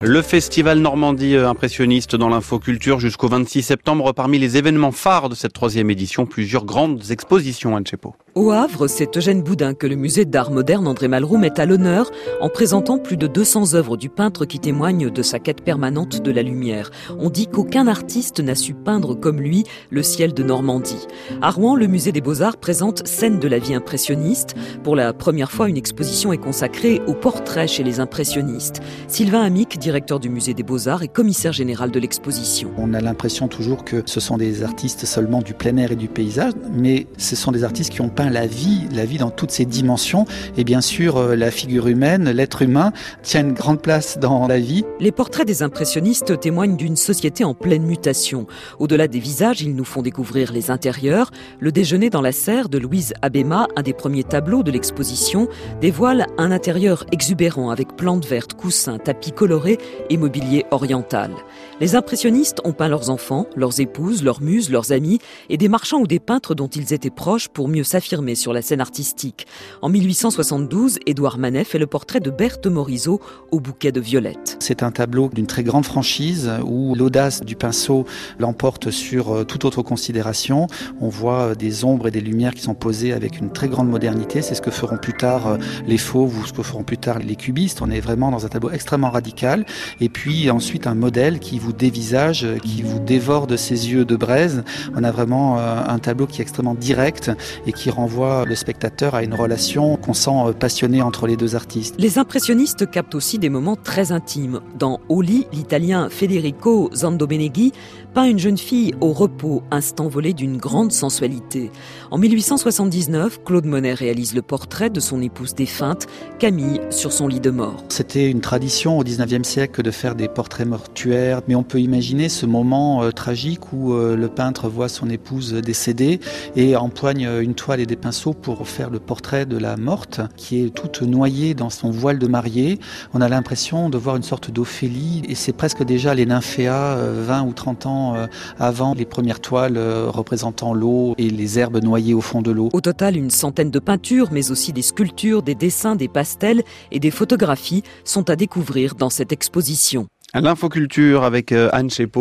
Le festival Normandie euh, impressionniste dans l'infoculture jusqu'au 26 septembre. Parmi les événements phares de cette troisième édition, plusieurs grandes expositions, Anne Chepo. Au Havre, c'est Eugène Boudin que le musée d'art moderne André Malraux met à l'honneur en présentant plus de 200 œuvres du peintre qui témoignent de sa quête permanente de la lumière. On dit qu'aucun artiste n'a su peindre comme lui le ciel de Normandie. À Rouen, le musée des beaux-arts présente Scène de la vie impressionniste. Pour la première fois, une exposition est consacrée aux portraits chez les impressionnistes. Sylvain Amic, directeur du musée des beaux-arts et commissaire général de l'exposition. On a l'impression toujours que ce sont des artistes seulement du plein air et du paysage, mais ce sont des artistes qui ont peint la vie, la vie dans toutes ses dimensions. Et bien sûr, euh, la figure humaine, l'être humain, tient une grande place dans la vie. Les portraits des impressionnistes témoignent d'une société en pleine mutation. Au-delà des visages, ils nous font découvrir les intérieurs. Le déjeuner dans la serre de Louise Abema, un des premiers tableaux de l'exposition, dévoile un intérieur exubérant avec plantes vertes, coussins, tapis colorés et mobilier oriental. Les impressionnistes ont peint leurs enfants, leurs épouses, leurs muses, leurs amis et des marchands ou des peintres dont ils étaient proches pour mieux s'affirmer sur la scène artistique. En 1872, Édouard Manet fait le portrait de Berthe Morisot au bouquet de violettes. C'est un tableau d'une très grande franchise où l'audace du pinceau l'emporte sur euh, toute autre considération. On voit euh, des ombres et des lumières qui sont posées avec une très grande modernité. C'est ce que feront plus tard euh, les fauves ou ce que feront plus tard les cubistes. On est vraiment dans un tableau extrêmement radical. Et puis ensuite un modèle qui vous dévisage, qui vous dévore de ses yeux de braise. On a vraiment un tableau qui est extrêmement direct et qui renvoie le spectateur à une relation qu'on sent passionnée entre les deux artistes. Les impressionnistes captent aussi des moments très intimes. Dans Oli, l'italien Federico Zandobeneghi peint une jeune fille au repos, instant volé d'une grande sensualité. En 1879, Claude Monet réalise le portrait de son épouse défunte, Camille, sur son lit de mort. C'était une tradition au 19e siècle de faire des portraits mortuaires, mais on peut imaginer ce moment euh, tragique où euh, le peintre voit son épouse décédée et empoigne une toile et des pinceaux pour faire le portrait de la morte, qui est toute noyée dans son voile de mariée. On a l'impression de voir une sorte d'Ophélie et c'est presque déjà les nymphéas 20 ou 30 ans euh, avant les premières toiles euh, représentant l'eau et les herbes noyées au fond de l'eau. Au total, une centaine de peintures, mais aussi des sculptures, des dessins, des pastels et des photographies sont à découvrir dans cette exposition. L'infoculture avec euh, Anne Chepo.